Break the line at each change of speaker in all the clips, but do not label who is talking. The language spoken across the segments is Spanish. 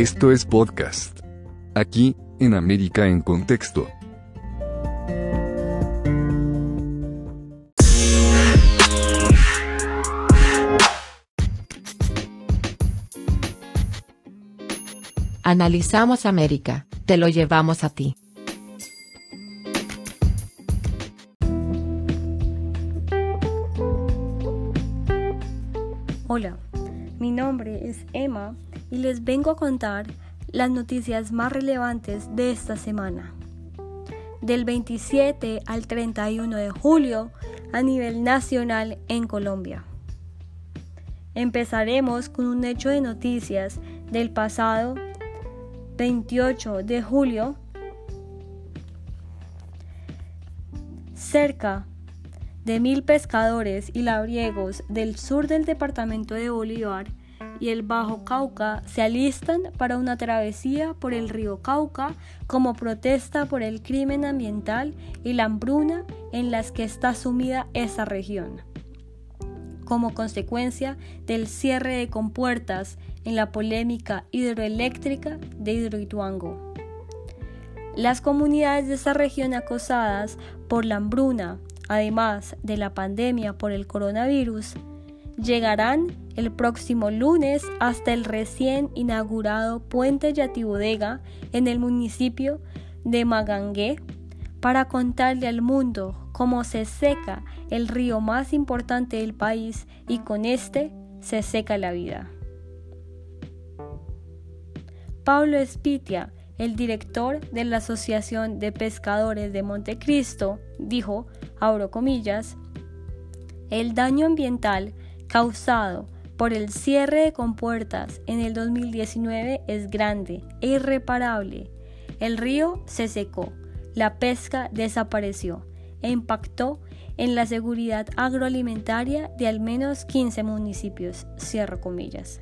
Esto es podcast. Aquí, en América en Contexto.
Analizamos América, te lo llevamos a ti.
Hola, mi nombre es Emma y les vengo a contar las noticias más relevantes de esta semana. Del 27 al 31 de julio a nivel nacional en Colombia. Empezaremos con un hecho de noticias del pasado 28 de julio. Cerca de mil pescadores y labriegos del sur del departamento de Bolívar y el Bajo Cauca se alistan para una travesía por el río Cauca como protesta por el crimen ambiental y la hambruna en las que está sumida esa región, como consecuencia del cierre de compuertas en la polémica hidroeléctrica de Hidroituango. Las comunidades de esa región acosadas por la hambruna, además de la pandemia por el coronavirus, llegarán el próximo lunes hasta el recién inaugurado puente Yatibodega en el municipio de Magangué para contarle al mundo cómo se seca el río más importante del país y con este se seca la vida. Pablo Espitia, el director de la Asociación de Pescadores de Montecristo, dijo, abro comillas, el daño ambiental causado por el cierre de compuertas en el 2019 es grande e irreparable. El río se secó, la pesca desapareció e impactó en la seguridad agroalimentaria de al menos 15 municipios. Cierro comillas.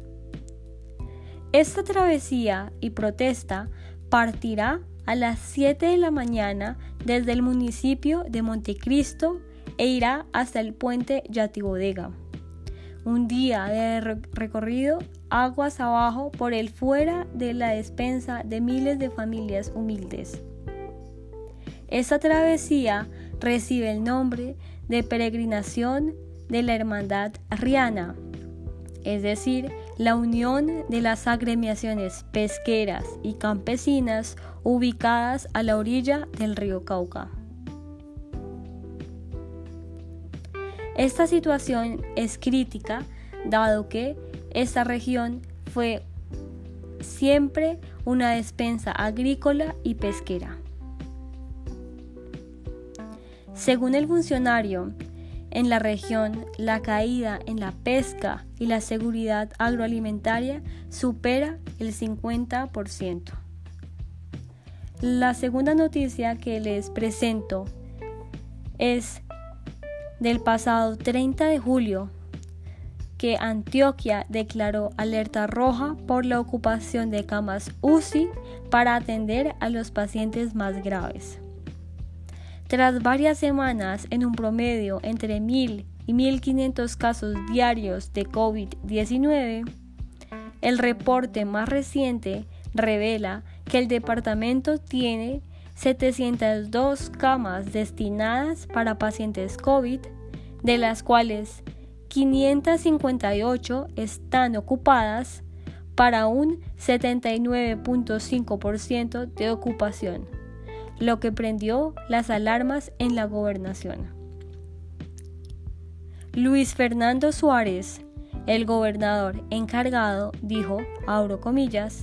Esta travesía y protesta partirá a las 7 de la mañana desde el municipio de Montecristo e irá hasta el puente Yatibodega. Un día de recorrido aguas abajo por el fuera de la despensa de miles de familias humildes. Esta travesía recibe el nombre de peregrinación de la Hermandad Riana, es decir, la unión de las agremiaciones pesqueras y campesinas ubicadas a la orilla del río Cauca. Esta situación es crítica dado que esta región fue siempre una despensa agrícola y pesquera. Según el funcionario, en la región, la caída en la pesca y la seguridad agroalimentaria supera el 50%. La segunda noticia que les presento es del pasado 30 de julio que Antioquia declaró alerta roja por la ocupación de camas UCI para atender a los pacientes más graves. Tras varias semanas en un promedio entre 1.000 y 1.500 casos diarios de COVID-19, el reporte más reciente revela que el departamento tiene 702 camas destinadas para pacientes COVID, de las cuales 558 están ocupadas para un 79.5% de ocupación lo que prendió las alarmas en la gobernación. Luis Fernando Suárez, el gobernador encargado, dijo, abro comillas,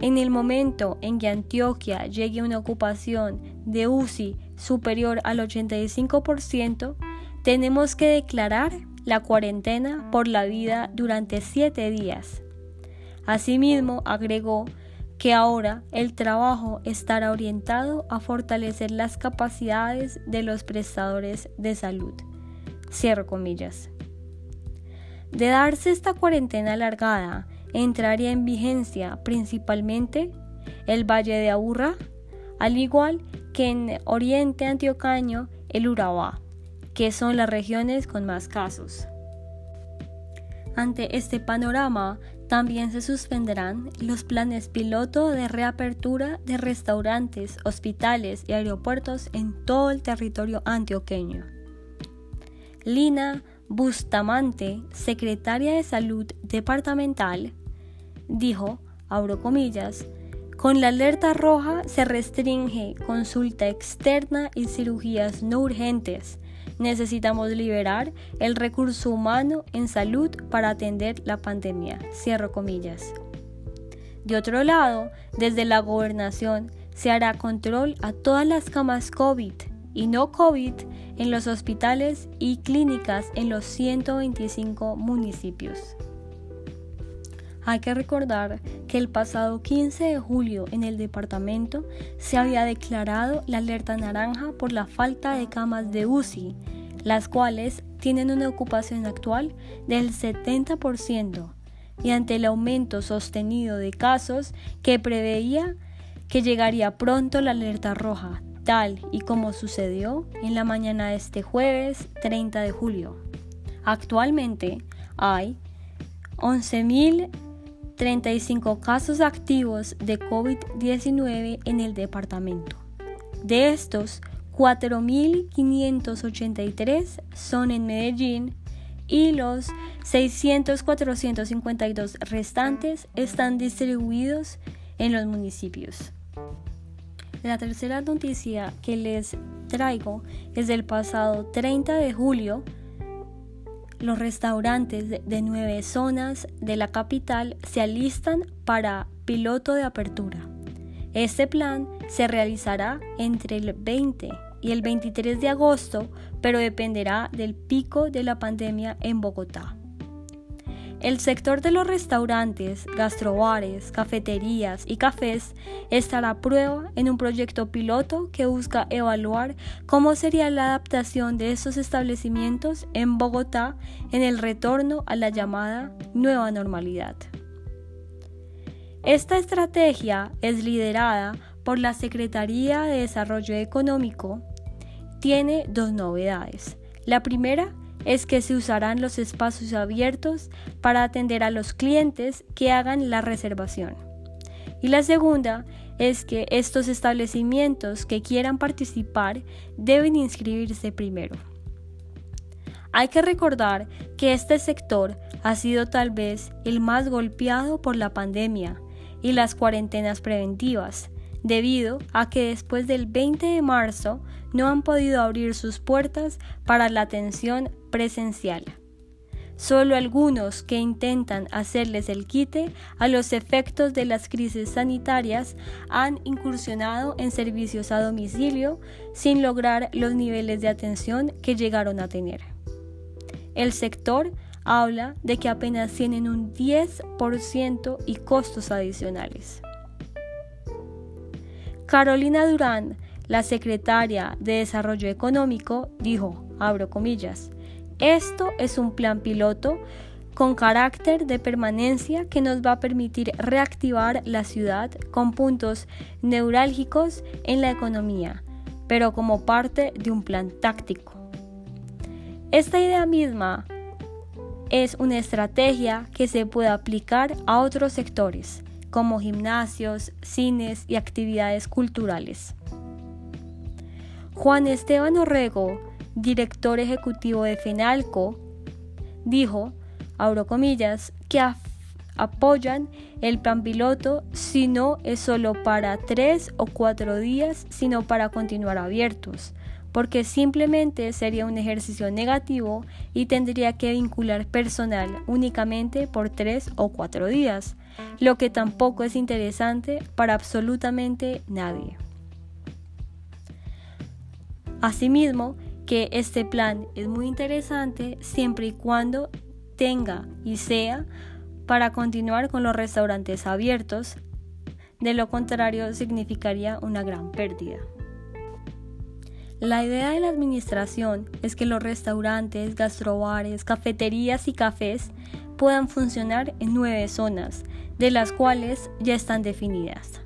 en el momento en que Antioquia llegue a una ocupación de UCI superior al 85%, tenemos que declarar la cuarentena por la vida durante siete días. Asimismo, agregó que ahora el trabajo estará orientado a fortalecer las capacidades de los prestadores de salud. Cierro comillas. De darse esta cuarentena alargada, entraría en vigencia principalmente el Valle de Aburrá, al igual que en Oriente Antiocaño el Urabá, que son las regiones con más casos. Ante este panorama, También se suspenderán los planes piloto de reapertura de restaurantes, hospitales y aeropuertos en todo el territorio antioqueño. Lina Bustamante, secretaria de Salud Departamental, dijo, abro comillas, con la alerta roja se restringe consulta externa y cirugías no urgentes. Necesitamos liberar el recurso humano en salud para atender la pandemia. Cierro comillas. De otro lado, desde la gobernación se hará control a todas las camas COVID y no COVID en los hospitales y clínicas en los 125 municipios. Hay que recordar que el pasado 15 de julio en el departamento se había declarado la alerta naranja por la falta de camas de UCI, las cuales tienen una ocupación actual del 70% y ante el aumento sostenido de casos que preveía que llegaría pronto la alerta roja, tal y como sucedió en la mañana de este jueves 30 de julio. Actualmente hay 11.000 35 casos activos de COVID-19 en el departamento. De estos, 4.583 son en Medellín y los 600-452 restantes están distribuidos en los municipios. La tercera noticia que les traigo es del pasado 30 de julio los restaurantes de nueve zonas de la capital se alistan para piloto de apertura. Este plan se realizará entre el 20 y el 23 de agosto, pero dependerá del pico de la pandemia en Bogotá. El sector de los restaurantes, gastrobares, cafeterías y cafés estará a prueba en un proyecto piloto que busca evaluar cómo sería la adaptación de estos establecimientos en Bogotá en el retorno a la llamada nueva normalidad. Esta estrategia es liderada por la Secretaría de Desarrollo Económico. Tiene dos novedades. La primera es que se usarán los espacios abiertos para atender a los clientes que hagan la reservación. Y la segunda es que estos establecimientos que quieran participar deben inscribirse primero. Hay que recordar que este sector ha sido tal vez el más golpeado por la pandemia y las cuarentenas preventivas, debido a que después del 20 de marzo no han podido abrir sus puertas para la atención presencial. Solo algunos que intentan hacerles el quite a los efectos de las crisis sanitarias han incursionado en servicios a domicilio sin lograr los niveles de atención que llegaron a tener. El sector habla de que apenas tienen un 10% y costos adicionales. Carolina Durán, la secretaria de Desarrollo Económico, dijo, abro comillas, esto es un plan piloto con carácter de permanencia que nos va a permitir reactivar la ciudad con puntos neurálgicos en la economía, pero como parte de un plan táctico. Esta idea misma es una estrategia que se puede aplicar a otros sectores, como gimnasios, cines y actividades culturales. Juan Esteban Orrego, director ejecutivo de FENALCO, dijo, abro comillas, que apoyan el plan piloto si no es solo para tres o cuatro días, sino para continuar abiertos, porque simplemente sería un ejercicio negativo y tendría que vincular personal únicamente por tres o cuatro días, lo que tampoco es interesante para absolutamente nadie. Asimismo, que este plan es muy interesante siempre y cuando tenga y sea para continuar con los restaurantes abiertos, de lo contrario significaría una gran pérdida. La idea de la administración es que los restaurantes, gastrobares, cafeterías y cafés puedan funcionar en nueve zonas, de las cuales ya están definidas.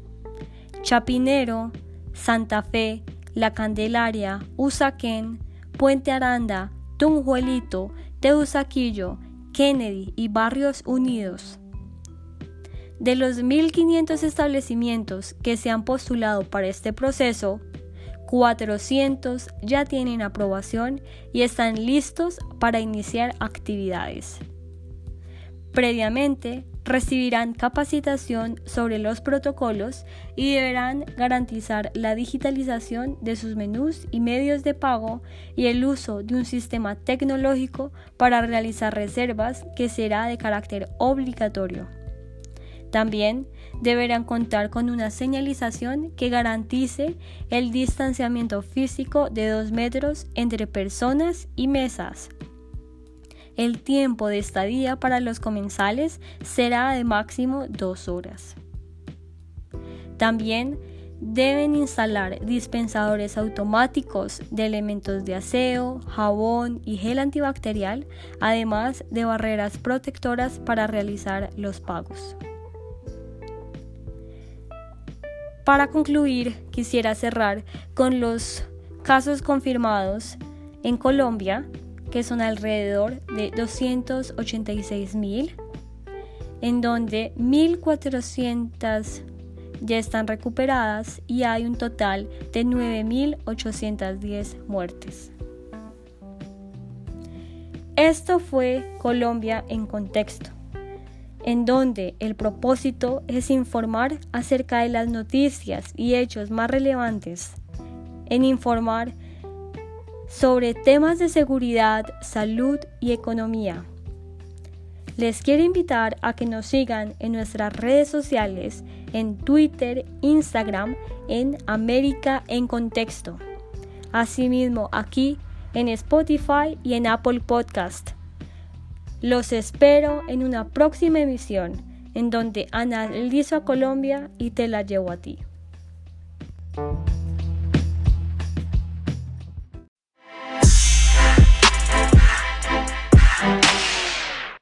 Chapinero, Santa Fe, La Candelaria, Usaquén, Puente Aranda, Tunjuelito, Teusaquillo, Kennedy y Barrios Unidos. De los 1.500 establecimientos que se han postulado para este proceso, 400 ya tienen aprobación y están listos para iniciar actividades. Previamente, recibirán capacitación sobre los protocolos y deberán garantizar la digitalización de sus menús y medios de pago y el uso de un sistema tecnológico para realizar reservas que será de carácter obligatorio. También deberán contar con una señalización que garantice el distanciamiento físico de 2 metros entre personas y mesas. El tiempo de estadía para los comensales será de máximo dos horas. También deben instalar dispensadores automáticos de elementos de aseo, jabón y gel antibacterial, además de barreras protectoras para realizar los pagos. Para concluir, quisiera cerrar con los casos confirmados en Colombia que son alrededor de 286 mil, en donde 1.400 ya están recuperadas y hay un total de 9.810 muertes. Esto fue Colombia en contexto, en donde el propósito es informar acerca de las noticias y hechos más relevantes, en informar sobre temas de seguridad, salud y economía. Les quiero invitar a que nos sigan en nuestras redes sociales, en Twitter, Instagram, en América en Contexto. Asimismo, aquí en Spotify y en Apple Podcast. Los espero en una próxima emisión, en donde analizo a Colombia y te la llevo a ti.